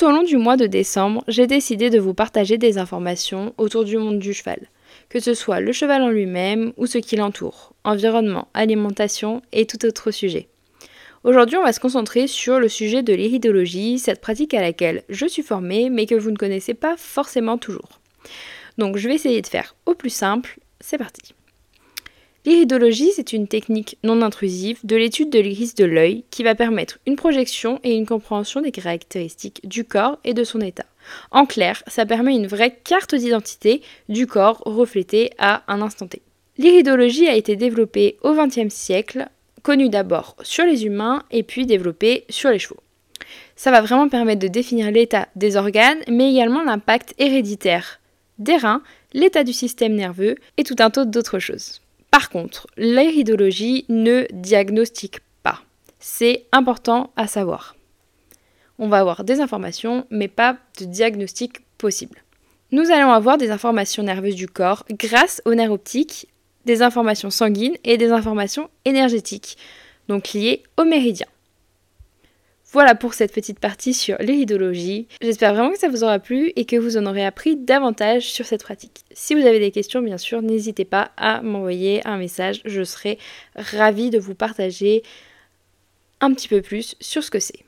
Tout au long du mois de décembre, j'ai décidé de vous partager des informations autour du monde du cheval, que ce soit le cheval en lui-même ou ce qui l'entoure, environnement, alimentation et tout autre sujet. Aujourd'hui, on va se concentrer sur le sujet de l'iridologie, cette pratique à laquelle je suis formée mais que vous ne connaissez pas forcément toujours. Donc je vais essayer de faire au plus simple, c'est parti. L'iridologie, c'est une technique non intrusive de l'étude de l'iris de l'œil qui va permettre une projection et une compréhension des caractéristiques du corps et de son état. En clair, ça permet une vraie carte d'identité du corps reflété à un instant T. L'iridologie a été développée au XXe siècle, connue d'abord sur les humains et puis développée sur les chevaux. Ça va vraiment permettre de définir l'état des organes, mais également l'impact héréditaire des reins, l'état du système nerveux et tout un tas d'autres choses. Par contre, l'iridologie ne diagnostique pas. C'est important à savoir. On va avoir des informations, mais pas de diagnostic possible. Nous allons avoir des informations nerveuses du corps grâce aux nerfs optiques, des informations sanguines et des informations énergétiques, donc liées aux méridiens. Voilà pour cette petite partie sur l'iridologie. J'espère vraiment que ça vous aura plu et que vous en aurez appris davantage sur cette pratique. Si vous avez des questions, bien sûr, n'hésitez pas à m'envoyer un message. Je serai ravie de vous partager un petit peu plus sur ce que c'est.